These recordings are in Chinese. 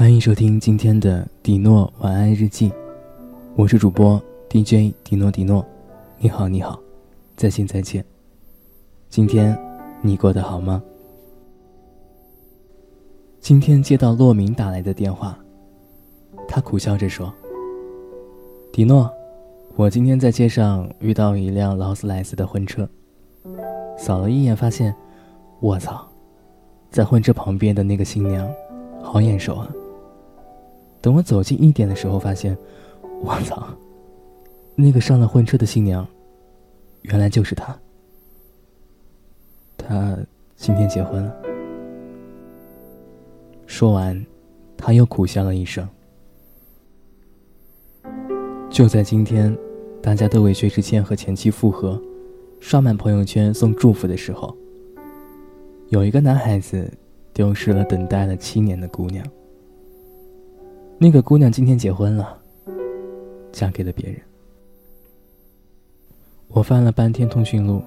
欢迎收听今天的迪诺晚安日记，我是主播 DJ 迪诺迪诺。你好，你好，再见再见。今天你过得好吗？今天接到洛明打来的电话，他苦笑着说：“迪诺，我今天在街上遇到一辆劳斯莱斯的婚车，扫了一眼，发现，我操，在婚车旁边的那个新娘，好眼熟啊。”等我走近一点的时候，发现，我操，那个上了婚车的新娘，原来就是他。他今天结婚了。说完，他又苦笑了一声。就在今天，大家都为薛之谦和前妻复合，刷满朋友圈送祝福的时候，有一个男孩子丢失了等待了七年的姑娘。那个姑娘今天结婚了，嫁给了别人。我翻了半天通讯录，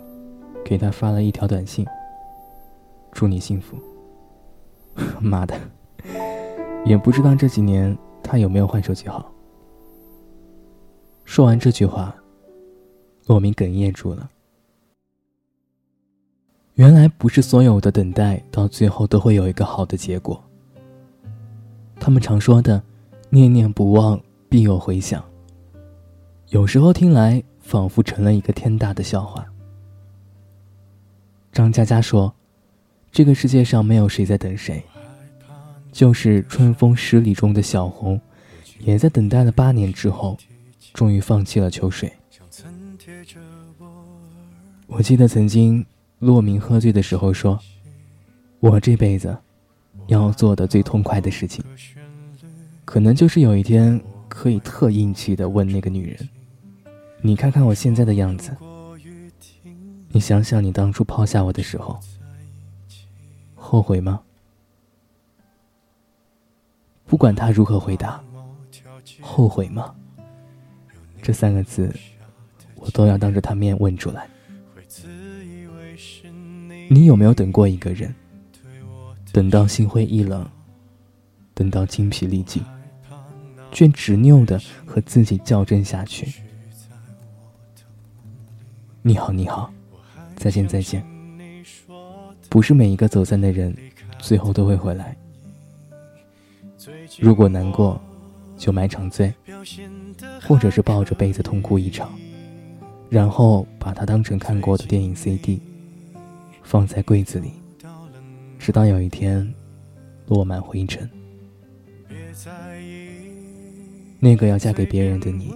给她发了一条短信：“祝你幸福。”妈的，也不知道这几年她有没有换手机号。说完这句话，洛明哽咽住了。原来不是所有的等待到最后都会有一个好的结果。他们常说的。念念不忘，必有回响。有时候听来仿佛成了一个天大的笑话。张嘉佳说：“这个世界上没有谁在等谁，就是春风十里中的小红，也在等待了八年之后，终于放弃了秋水。”我记得曾经骆明喝醉的时候说：“我这辈子要做的最痛快的事情。”可能就是有一天可以特硬气的问那个女人：“你看看我现在的样子，你想想你当初抛下我的时候，后悔吗？”不管他如何回答，“后悔吗？”这三个字，我都要当着他面问出来。你有没有等过一个人，等到心灰意冷，等到精疲力尽？却执拗的和自己较真下去。你好，你好，再见，再见。不是每一个走散的人，最后都会回来。如果难过，就买场醉，或者是抱着被子痛哭一场，然后把它当成看过的电影 CD，放在柜子里，直到有一天落满灰尘。别在意那个要嫁给别人的你，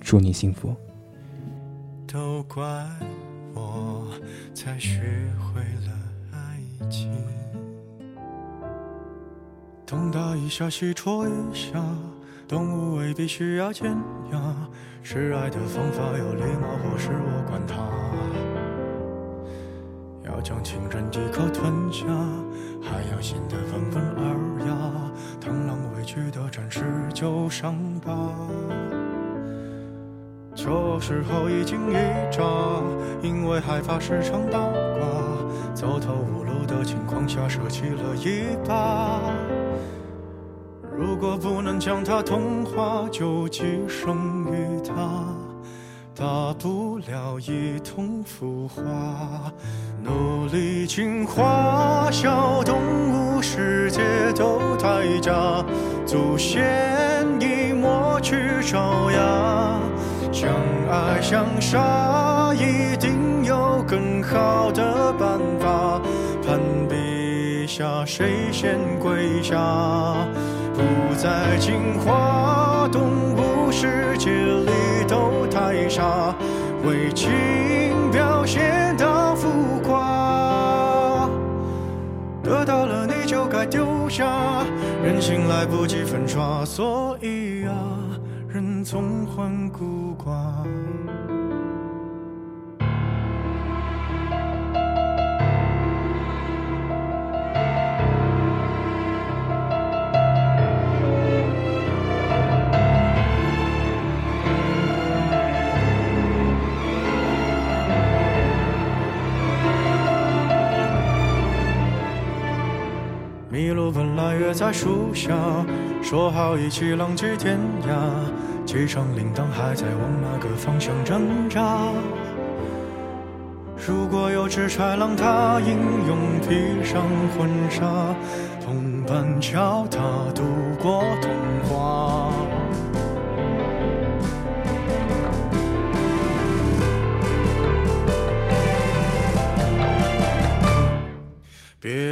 祝你幸福。都怪我才学会了爱情。东打一下，西戳一下，动物未必需要尖牙。示爱的方法有礼貌，或是我管他。要将情人一口吞下，还要显得温文尔雅。螳螂去的展示旧伤疤，这时候一惊一乍，因为害怕时常倒挂，走投无路的情况下舍弃了一把。如果不能将它同化，就寄生于它。大不了一同腐化，努力进化，小动物世界都太假，祖先已抹去爪牙，相爱相杀，一定有更好的办法，攀比下谁先跪下，不再进化，动。为情表现到浮夸，得到了你就该丢下，人心来不及粉刷，所以啊，人总患孤寡。麋鹿本来约在树下，说好一起浪迹天涯。机场铃铛还在往那个方向挣扎。如果有只豺狼，它英勇披上婚纱，同伴教它度过童话。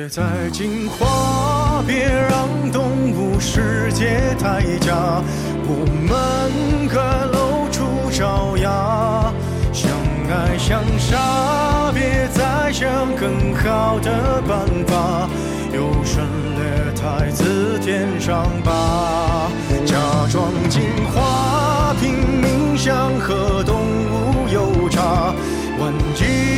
别再进化，别让动物世界太假，我们该露出爪牙，相爱相杀，别再想更好的办法，优胜劣汰自天上吧，假装进化，拼命想和动物有差，万一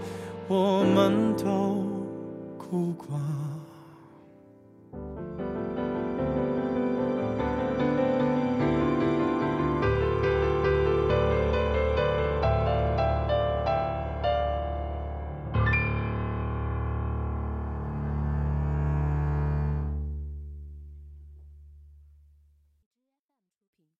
我们都哭过。